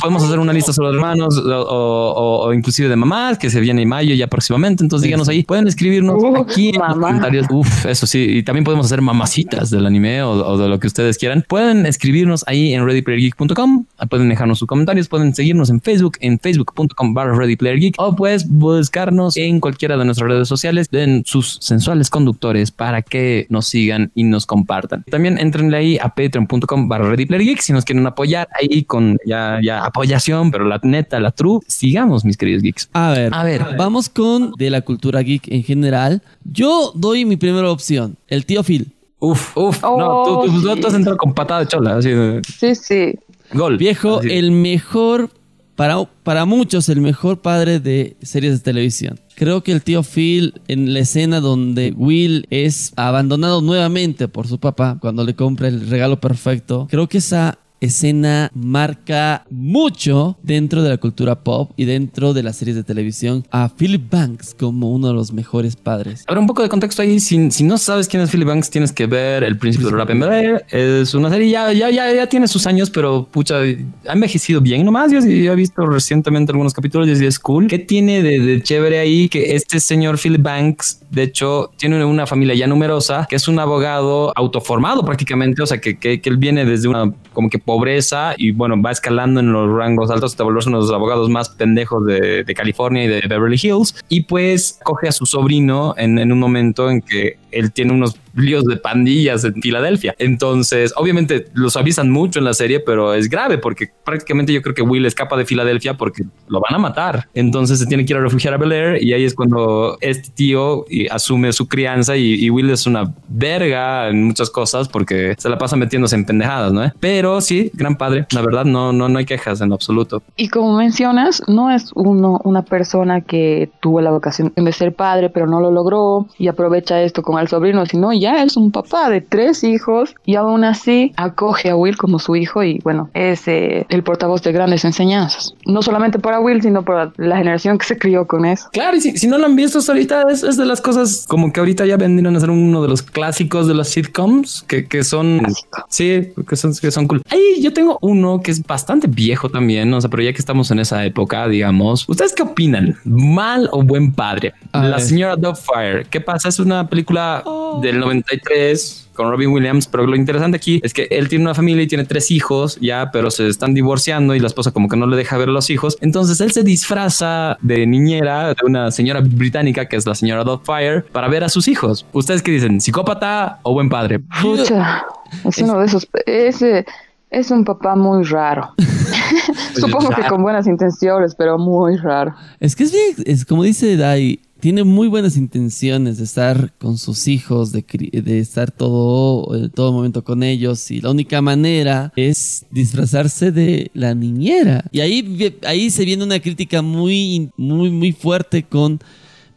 Podemos hacer una lista solo de hermanos o, o- o- o inclusive de mamás que se viene en mayo ya próximamente. Entonces díganos ahí, pueden escribirnos Uh, aquí en los comentarios. Uf, eso sí. Y también podemos hacer mamacitas del anime o, o de lo que ustedes quieran. Pueden escribirnos ahí en readyplayergeek.com. Pueden dejarnos sus comentarios. Pueden seguirnos en Facebook en facebook.com barra readyplayergeek o pues buscarnos en cualquiera de nuestras redes sociales. Den sus sensuales conductores para que nos sigan y nos compartan. También entrenle ahí a patreon.com barra readyplayergeek si nos quieren apoyar ahí con ya, ya apoyación, pero la neta, la true. Sigamos, mis queridos geeks. A ver, A ver. vamos con de la cultura geek en general. Yo doy mi primera opción, el tío Phil. Uf, uf, Oh, no, tú, tú- sí. tú has entrado con patada de chola, así Sí, sí. gol. Viejo, Así. el mejor, para, para muchos, el mejor padre de series de televisión. Creo que el tío Phil, en la escena donde Will es abandonado nuevamente por su papá, cuando le compra el regalo perfecto, creo que esa escena marca mucho dentro de la cultura pop y dentro de las series de televisión a Philip Banks como uno de los mejores padres. Ahora un poco de contexto ahí, si, no sabes quién es Philip Banks, tienes que ver El Príncipe del Rap en Bel. Es una serie, ya, ya, ya, ya tiene sus años, pero pucha, ha envejecido bien nomás. Yo sí he visto recientemente algunos capítulos y es cool. ¿Qué tiene de, chévere ahí? Que este señor Philip Banks, de hecho, tiene una familia ya numerosa, que es un abogado autoformado prácticamente, o sea, que, que él viene desde una como que pobreza y bueno, va escalando en los rangos altos hasta volverse uno de los abogados más pendejos de, de California y de Beverly Hills. Y pues coge a su sobrino en, en un momento en que él tiene unos líos de pandillas en Filadelfia. Entonces, obviamente los avisan mucho en la serie, pero es grave porque prácticamente yo creo que Will escapa de Filadelfia porque lo van a matar. Entonces se tiene que ir a refugiar a Bel Air y ahí es cuando este tío asume su crianza y, Will es una verga en muchas cosas porque se la pasa metiéndose en pendejadas, ¿no? Pero sí, gran padre. La verdad, no, no, no hay quejas en absoluto. Y como mencionas, no es uno una persona que tuvo la vocación de ser padre, pero no lo logró y aprovecha esto con el sobrino, sino ya es un papá de tres hijos y aún así acoge a Will como su hijo y bueno, es eh, el portavoz de grandes enseñanzas. No solamente para Will, sino para la generación que se crió con eso. Claro, y si, si no lo han visto ahorita, es, es de las cosas como que ahorita ya vendrían a ser uno de los clásicos de las sitcoms que, que son, Clásico. sí, que son, que son cool. Ahí yo tengo uno que es bastante viejo también, o sea, pero ya que estamos en esa época, digamos, ¿ustedes qué opinan? ¿Mal o buen padre? La señora Doubtfire. ¿Qué pasa? Es una película del 93 con Robin Williams, pero lo interesante aquí es que él tiene una familia y tiene tres hijos ya, pero se están divorciando y la esposa como que no le deja ver a los hijos. Entonces él se disfraza de niñera de una señora británica que es la señora Doubtfire para ver a sus hijos. ¿Ustedes qué dicen? ¿Psicópata o buen padre? Pucha, es uno de esos. Ese es un papá muy raro. Supongo que con buenas intenciones, pero muy raro. Es que es bien, es como dice Dai, tiene muy buenas intenciones de estar con sus hijos, de, de estar todo, eh, todo momento con ellos y la única manera es disfrazarse de la niñera. Y ahí, ahí se viene una crítica muy, muy, muy fuerte con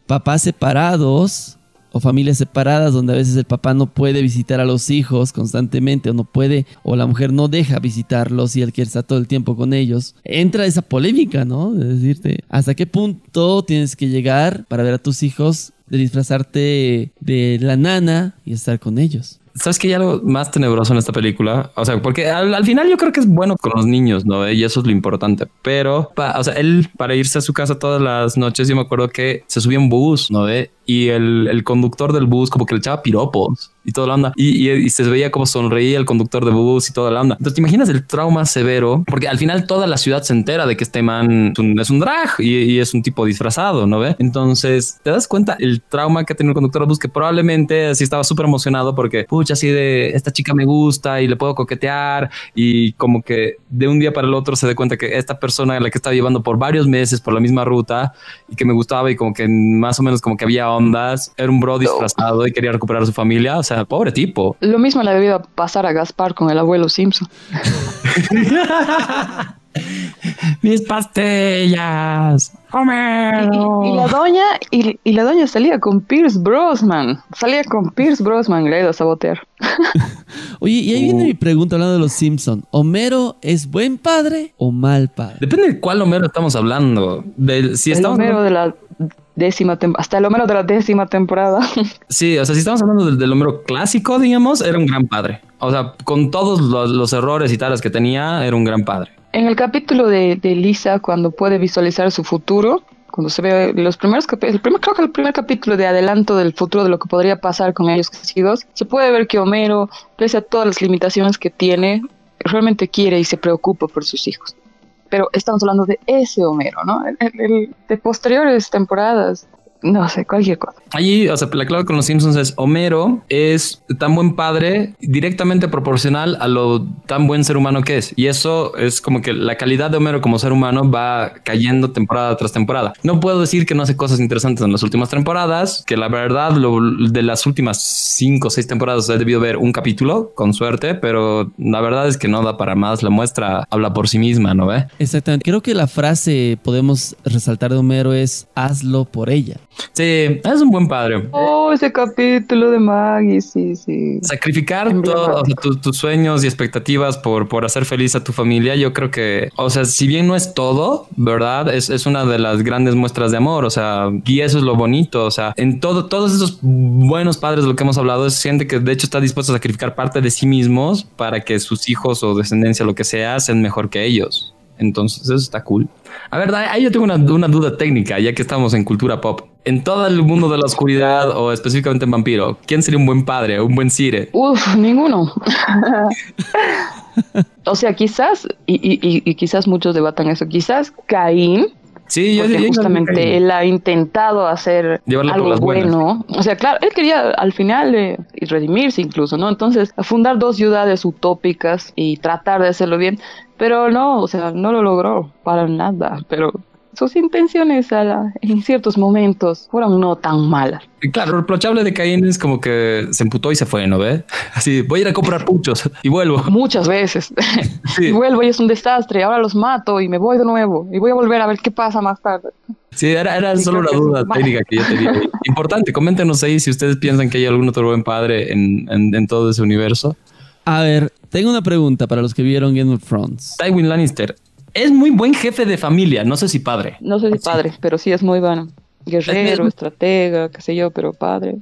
papás separados o familias separadas donde a veces el papá no puede visitar a los hijos constantemente o no puede o la mujer no deja visitarlos y él quiere estar todo el tiempo con ellos. Entra esa polémica, ¿no? De decirte, ¿hasta qué punto tienes que llegar para ver a tus hijos, de disfrazarte de la nana y estar con ellos? ¿Sabes que hay algo más tenebroso en esta película? O sea, porque al, final yo creo que es bueno con los niños, ¿no? Y eso es lo importante. Pero, o sea, él para irse a su casa todas las noches, yo me acuerdo que se subía un bus, ¿no? Y el, el conductor del bus como que le echaba piropos y toda la onda. Y, se veía como sonreía el conductor de bus y toda la onda. Entonces, ¿te imaginas el trauma severo? Porque al final toda la ciudad se entera de que este man es un, drag y, es un tipo disfrazado, ¿no ve? Entonces, ¿te das cuenta el trauma que tiene el conductor de bus? Que probablemente así estaba súper emocionado porque, pucha, así de esta chica me gusta y le puedo coquetear y como que de un día para el otro se da cuenta que esta persona la que estaba llevando por varios meses por la misma ruta y que me gustaba y como que más o menos como que había ondas, era un bro disfrazado y quería recuperar a su familia. O sea, pobre tipo. Lo mismo le debido pasar a Gaspar con el abuelo Simpson. Mis pastillas. Y, la doña, y, la doña salía con Pierce Brosman. Salía con Pierce Brosman, le a sabotear. Oye, y ahí viene mi pregunta hablando de los Simpson. ¿Homero es buen padre o mal padre? Depende de cuál Homero estamos hablando. De, si el Homero de la décima hasta el Homero de la décima temporada. Sí, o sea, si estamos hablando del, Homero clásico, digamos, era un gran padre. O sea, con todos los, errores y tales que tenía, era un gran padre. En el capítulo de, Lisa, cuando puede visualizar su futuro, cuando se ve los primeros capítulos, el primer, creo que el primer capítulo de adelanto del futuro de lo que podría pasar con ellos crecidos, se puede ver que Homero, pese a todas las limitaciones que tiene, realmente quiere y se preocupa por sus hijos pero estamos hablando de ese Homero, ¿no? El, de posteriores temporadas, no sé, cualquier cosa. Allí, o sea, la clave con los Simpsons es Homero es tan buen padre directamente proporcional a lo tan buen ser humano que es. Y eso es como que la calidad de Homero como ser humano va cayendo temporada tras temporada. No puedo decir que no hace cosas interesantes en las últimas temporadas, que la verdad lo, de las últimas cinco o seis temporadas he debido ver un capítulo con suerte, pero la verdad es que no da para más. La muestra habla por sí misma, ¿no ve? Exactamente. Creo que la frase podemos resaltar de Homero es hazlo por ella. Sí, es un buen padre. Oh, ese capítulo de Maggie, sí, sí. Sacrificar todos tus sueños y expectativas por, por hacer feliz a tu familia, yo creo que, o sea, si bien no es todo, ¿verdad? Es, es una de las grandes muestras de amor, o sea, y eso es lo bonito, o sea, en todo, todos esos buenos padres de lo que hemos hablado, es gente que de hecho está dispuesto a sacrificar parte de sí mismos para que sus hijos o descendencia, lo que sea, sean mejor que ellos. Entonces, eso está cool. A ver, ahí yo tengo una, una, duda técnica, ya que estamos en cultura pop. En todo el mundo de la oscuridad o específicamente en vampiro, ¿quién sería un buen padre, un buen sire? Uf, ninguno. o sea, quizás, y, y, y, quizás muchos debatan eso, quizás Caín. Sí, yo porque justamente él ha intentado hacer algo bueno. O sea, claro, él quería al final eh, redimirse incluso, ¿no? Entonces, fundar dos ciudades utópicas y tratar de hacerlo bien. Pero no, o sea, no lo logró para nada, pero sus intenciones en ciertos momentos fueron no tan malas. Claro, lo reprochable de Caín es como que se emputó y se fue, ¿no ve? Así, voy a ir a comprar puchos y vuelvo. Muchas veces. y vuelvo y es un desastre, ahora los mato y me voy de nuevo y voy a volver a ver qué pasa más tarde. Sí, era, solo una duda técnica que yo tenía. Importante, coméntenos ahí si ustedes piensan que hay algún otro buen padre en, en todo ese universo. A ver, tengo una pregunta para los que vieron Game of Thrones. Tywin Lannister es muy buen jefe de familia, no sé si padre. No sé si padre, pero sí es muy bueno. Guerrero, estratega, qué sé yo, pero padre.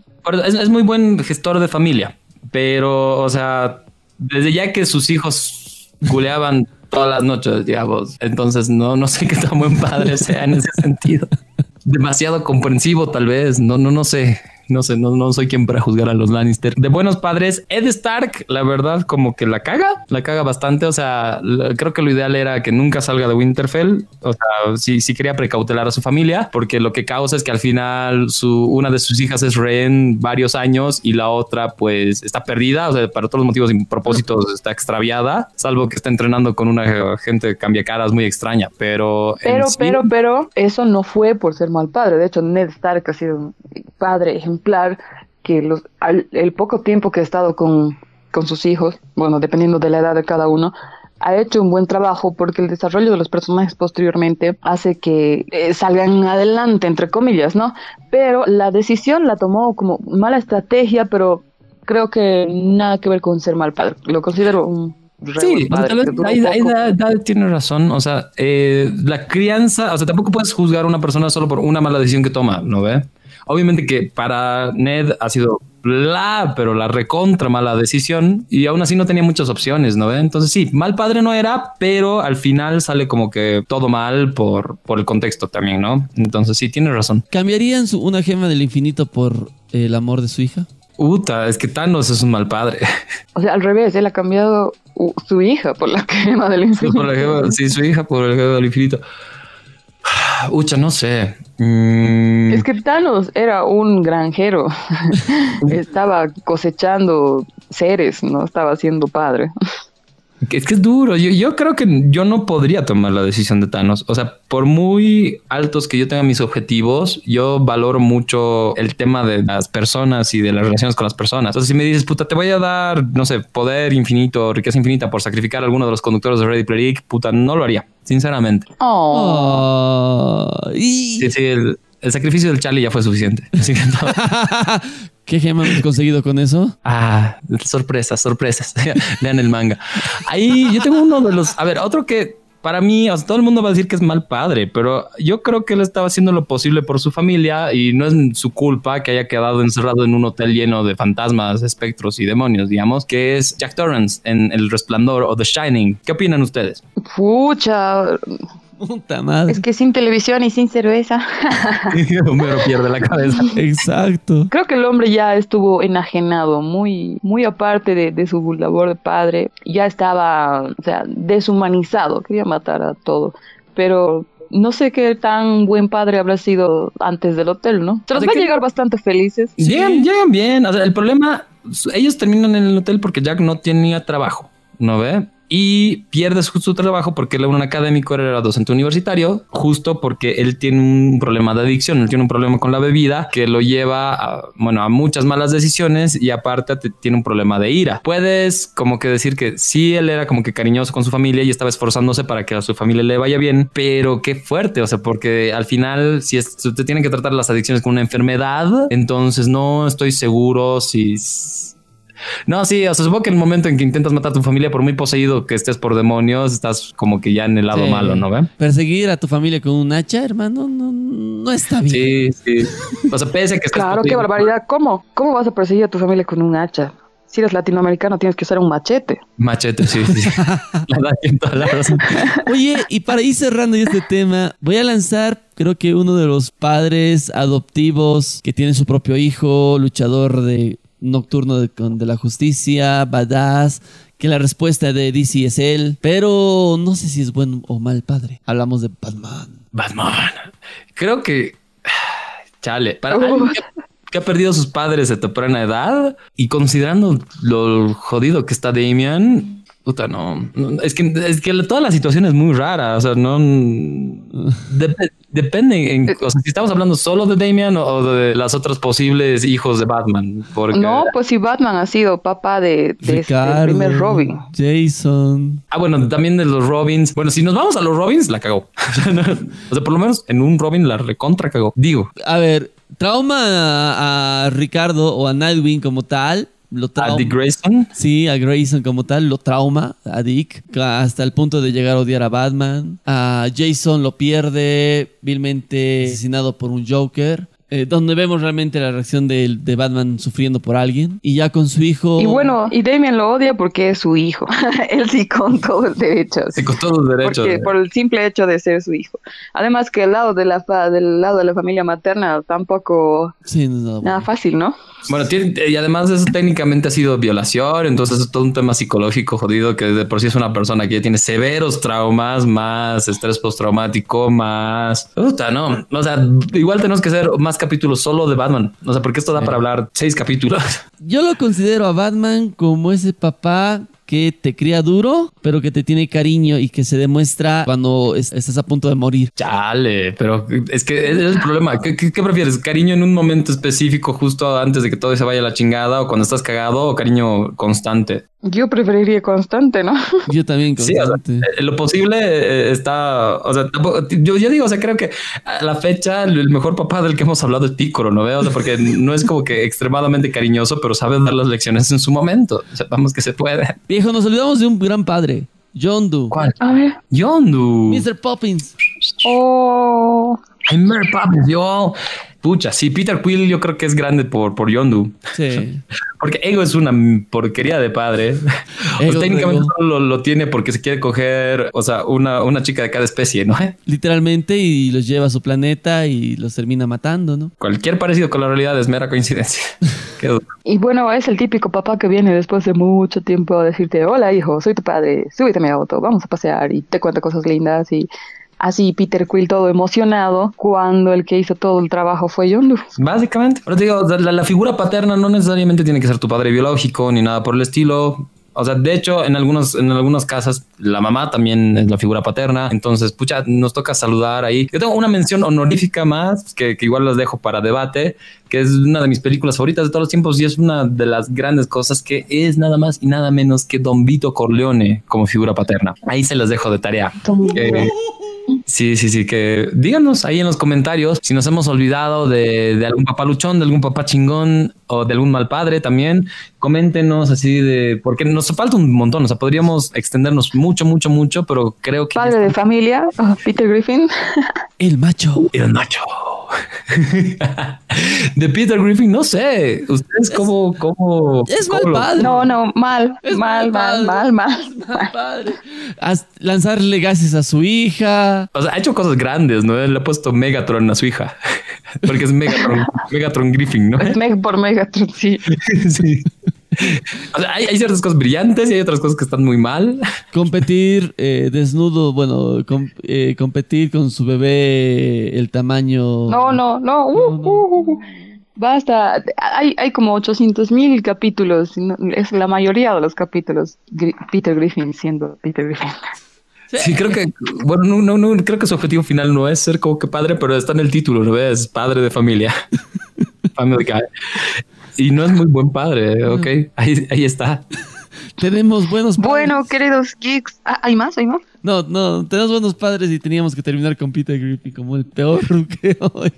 Es, muy buen gestor de familia, pero, o sea, desde ya que sus hijos culeaban todas las noches, digamos, entonces no, no sé qué tan buen padre sea en ese sentido. Demasiado comprensivo, tal vez, no, no, no sé. No sé, no, no soy quien para juzgar a los Lannister. De buenos padres, Ed Stark, la verdad, como que la caga, la caga bastante. O sea, creo que lo ideal era que nunca salga de Winterfell. O sea, sí, sí quería precautelar a su familia, porque lo que causa es que al final su, una de sus hijas es rehén varios años y la otra, pues, está perdida. O sea, para todos los motivos y propósitos está extraviada, salvo que está entrenando con una gente cambia caras muy extraña. Pero, pero, pero, pero, eso no fue por ser mal padre. De hecho, Ned Stark ha sido un padre ejemplar que los, el poco tiempo que ha estado con, con sus hijos, bueno, dependiendo de la edad de cada uno, ha hecho un buen trabajo porque el desarrollo de los personajes posteriormente hace que eh, salgan adelante, entre comillas, ¿no? Pero la decisión la tomó como mala estrategia, pero creo que nada que ver con ser mal padre. Lo considero un Sí, ahí, tiene razón. O sea, eh, la crianza, o sea, tampoco puedes juzgar a una persona solo por una mala decisión que toma, ¿no ve? Obviamente que para Ned ha sido la, pero la recontra mala decisión y aún así no tenía muchas opciones, ¿no? Entonces sí, mal padre no era, pero al final sale como que todo mal por, por el contexto también, ¿no? Entonces sí, tiene razón. ¿Cambiarían su, una gema del infinito por el amor de su hija? Uta, es que Thanos es un mal padre. O sea, al revés, él ha cambiado su hija por la gema del infinito. Sí, su hija por el gema del infinito. Ucha, no sé. Mm. Es que Thanos era un granjero. Estaba cosechando seres, no estaba siendo padre. Es que es duro. Yo, creo que yo no podría tomar la decisión de Thanos. O sea, por muy altos que yo tenga mis objetivos, yo valoro mucho el tema de las personas y de las relaciones con las personas. Entonces, si me dices, puta, te voy a dar, no sé, poder infinito, riqueza infinita por sacrificar a alguno de los conductores de Ready Player puta, no lo haría, sinceramente. Oh. Sí, sí, el, el sacrificio del Charlie ya fue suficiente. ¿Qué gema hemos conseguido con eso? Ah, sorpresas, sorpresas. Lean el manga. Ahí yo tengo uno de los. A ver, otro que para mí, o sea, todo el mundo va a decir que es mal padre, pero yo creo que él estaba haciendo lo posible por su familia y no es su culpa que haya quedado encerrado en un hotel lleno de fantasmas, espectros y demonios, digamos, que es Jack Torrance en El Resplandor o The Shining. ¿Qué opinan ustedes? Pucha, es que sin televisión y sin cerveza. Homero pierde la cabeza. Exacto. Creo que el hombre ya estuvo enajenado, muy, muy aparte de, su labor de padre. Ya estaba, o sea, deshumanizado. Quería matar a todo. Pero no sé qué tan buen padre habrá sido antes del hotel, ¿no? Se los va a llegar bastante felices. Llegan, llegan bien. O sea, el problema, ellos terminan en el hotel porque Jack no tenía trabajo, ¿no ve? Y pierde su, trabajo porque él era un académico, era docente universitario, justo porque él tiene un problema de adicción, él tiene un problema con la bebida que lo lleva a, bueno, a muchas malas decisiones y aparte tiene un problema de ira. Puedes como que decir que sí, él era como que cariñoso con su familia y estaba esforzándose para que a su familia le vaya bien, pero qué fuerte, o sea, porque al final si, es, si usted tiene que tratar las adicciones como una enfermedad, entonces no estoy seguro si no, sí, o sea, supongo que en el momento en que intentas matar a tu familia, por muy poseído que estés por demonios, estás como que ya en el lado malo, ¿no? ¿Ve? Perseguir a tu familia con un hacha, hermano, no, no está bien. Sí, sí. O sea, pese a que Claro, qué barbaridad. ¿Cómo? ¿Cómo vas a perseguir a tu familia con un hacha? Si eres latinoamericano, tienes que usar un machete. Machete, sí, sí. la Oye, y para ir cerrando este tema, voy a lanzar, creo que uno de los padres adoptivos que tiene su propio hijo, luchador de Nocturno de, de, la Justicia, Badass, que la respuesta de DC es él, pero no sé si es buen o mal padre. Hablamos de Batman. Batman. Creo que... Chale, para alguien que, ha perdido a sus padres a temprana edad y considerando lo jodido que está Damian, Puta, no. Es que, es que toda la situación es muy rara. O sea, no. depende. En, o sea, si estamos hablando solo de Damian o de las otras posibles hijos de Batman. Porque... No, pues si Batman ha sido papá de, de este primer Robin. Jason. Ah, bueno, también de los Robins. Bueno, si nos vamos a los Robins, la cagó. o sea, por lo menos en un Robin la recontra cagó. Digo. A ver, trauma a Ricardo o a Nightwing como tal ¿A Dick Grayson? Sí, a Grayson como tal, lo trauma a Dick hasta el punto de llegar a odiar a Batman. A Jason lo pierde vilmente asesinado por un Joker. Eh, donde vemos realmente la reacción de, de Batman sufriendo por alguien y ya con su hijo. Y bueno, y Damian lo odia porque es su hijo. Él sí con todos los derechos. Sí, con todos los derechos. Porque, por el simple hecho de ser su hijo. Además que el lado de la fa- del lado de la familia materna tampoco Sí, no, no, nada fácil, ¿no? Bueno, tiene- y además eso técnicamente ha sido violación, entonces es todo un tema psicológico jodido que de por sí es una persona que ya tiene severos traumas, más estrés postraumático, más... Puta, no. O sea, igual tenemos que hacer más capítulos solo de Batman. O sea, porque esto da para hablar seis capítulos. Yo lo considero a Batman como ese papá que te cría duro, pero que te tiene cariño y que se demuestra cuando es- estás a punto de morir. Chale, pero es que es el problema. ¿Qué, qué- qué prefieres? ¿Cariño en un momento específico justo antes de que todo se vaya a la chingada o cuando estás cagado o cariño constante? Yo preferiría constante, ¿no? Yo también Sí, o sea, constante. eh, lo posible eh, está, o sea, tampoco- yo, yo digo, o sea, creo que a la fecha el mejor papá del que hemos hablado es Piccolo, ¿no veo? O sea, porque no es como que extremadamente cariñoso, pero sabe dar las lecciones en su momento. Sepamos que se puede. Viejo, nos olvidamos de un gran padre. John Doe. ¿Cuál? A ver. Yondu. Mr. Poppins. Oh. Mary Poppins, yo. Pucha, sí, Peter Quill yo creo que es grande por, por Yondu. Sí. Porque Ego es una porquería de padre. O Ego, técnicamente Ego. solo lo, lo tiene porque se quiere coger, o sea, una, una chica de cada especie, ¿no? Literalmente y los lleva a su planeta y los termina matando, ¿no? Cualquier parecido con la realidad es mera coincidencia. Qué duro. Y bueno, es el típico papá que viene después de mucho tiempo a decirte, hola hijo, soy tu padre, súbete a mi auto, vamos a pasear y te cuenta cosas lindas y así Peter Quill todo emocionado cuando el que hizo todo el trabajo fue John Doe. Básicamente. Pero te digo, la, la figura paterna no necesariamente tiene que ser tu padre biológico ni nada por el estilo. O sea, de hecho, en algunos, en algunas casas, la mamá también es la figura paterna. Entonces, pucha, nos toca saludar ahí. Yo tengo una mención honorífica más, que, que igual las dejo para debate, que es una de mis películas favoritas de todos los tiempos y es una de las grandes cosas que es nada más y nada menos que Don Vito Corleone como figura paterna. Ahí se las dejo de tarea. Eh, Sí, sí, sí, que díganos ahí en los comentarios si nos hemos olvidado de, de algún papá luchón, de algún papá chingón o de algún mal padre también. Coméntenos así de, porque nos falta un montón, o sea, podríamos extendernos mucho, mucho, mucho, pero creo que... Padre de familia, Peter Griffin. El macho. El macho. de Peter Griffin, no sé. ¿Ustedes cómo, cómo, Es cómo mal lo- padre. No, no, mal, Es mal, mal mal, mal, mal. Padre. Haz- lanzarle gases a su hija. O sea, ha hecho cosas grandes, ¿no? Le ha puesto Megatron a su hija. Porque es Megatron, Megatron Griffin, ¿no? Es Meg por Megatron, sí. sí. O sea, hay, hay ciertas cosas brillantes y hay otras cosas que están muy mal. Competir eh, desnudo, bueno, com- eh, competir con su bebé el tamaño. No, no, no. uh, No, no. uh, uh. Basta. Hay, hay como 800 mil capítulos. Es la mayoría de los capítulos. Peter Griffin siendo Peter Griffin. Sí, creo que, bueno, no, no, no, creo que su objetivo final no es ser como que padre, pero está en el título, ¿no ves? Padre de familia. Family guy. Y no es muy buen padre, ok. Ahí, ahí está. Tenemos buenos padres. Bueno, queridos geeks. Ah, ¿Hay más? ¿Hay más? No, no, tenemos buenos padres y teníamos que terminar con Peter Griffin como el peor que hoy.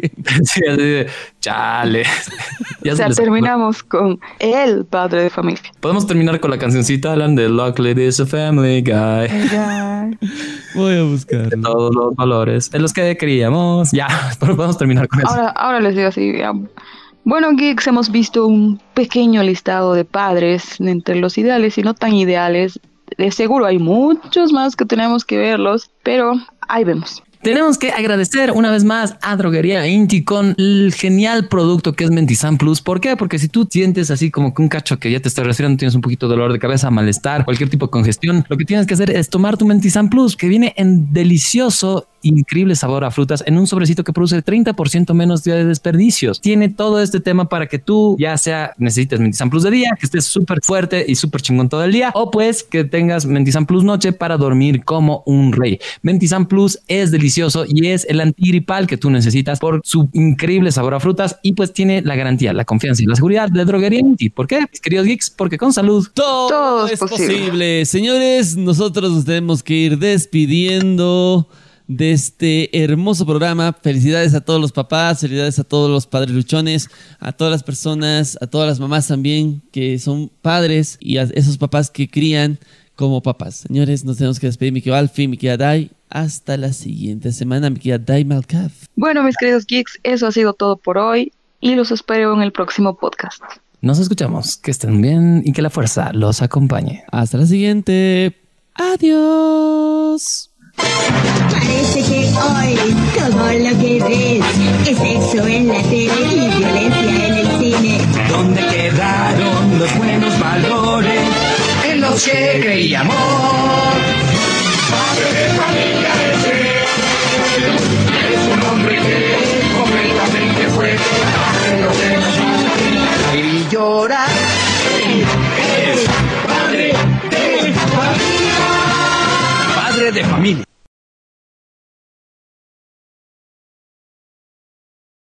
Sí, así de, chale. Ya O se sea, les- terminamos con el padre de familia. Podemos terminar con la cancioncita, Alan, de Luckily is a Family Guy. Voy a buscarlo. Todos los valores en los que queríamos. Ya, pero podemos terminar con eso. Ahora, ahora les digo así. ya. Bueno, geeks, hemos visto un pequeño listado de padres entre los ideales y no tan ideales. De seguro hay muchos más que tenemos que verlos, pero ahí vemos. Tenemos que agradecer una vez más a Droguería Inti con el genial producto que es Mentizan Plus. ¿Por qué? Porque si tú sientes así como que un cacho que ya te está resfriando, tienes un poquito de dolor de cabeza, malestar, cualquier tipo de congestión, lo que tienes que hacer es tomar tu Mentizan Plus, que viene en delicioso increíble sabor a frutas en un sobrecito que produce 30% menos de desperdicios. Tiene todo este tema para que tú ya sea necesites Mentizan Plus de día, que estés súper fuerte y súper chingón todo el día, o pues que tengas Mentizan Plus noche para dormir como un rey. Mentizan Plus es delicioso y es el antigripal que tú necesitas por su increíble sabor a frutas y pues tiene la garantía, la confianza y la seguridad de droguería Inti. ¿Por qué? Mis queridos geeks, porque con salud Todo, es posible. posible. Señores, nosotros nos tenemos que ir despidiendo de este hermoso programa. Felicidades a todos los papás, felicidades a todos los padres luchones, a todas las personas, a todas las mamás también que son padres y a esos papás que crían como papás. Señores, nos tenemos que despedir, mi querido Alfie, mi querida Dai. Hasta la siguiente semana, mi querida Dai Malcaf. Bueno, mis queridos geeks, eso ha sido todo por hoy y los espero en el próximo podcast. Nos escuchamos, que estén bien y que la fuerza los acompañe. Hasta la siguiente. Adiós. Parece que hoy todo lo que ves es sexo en la tele y violencia en el cine. ¿Dónde quedaron los buenos valores en los que creíamos? Padre de familia ese es un hombre que completamente fue los demás y llorar.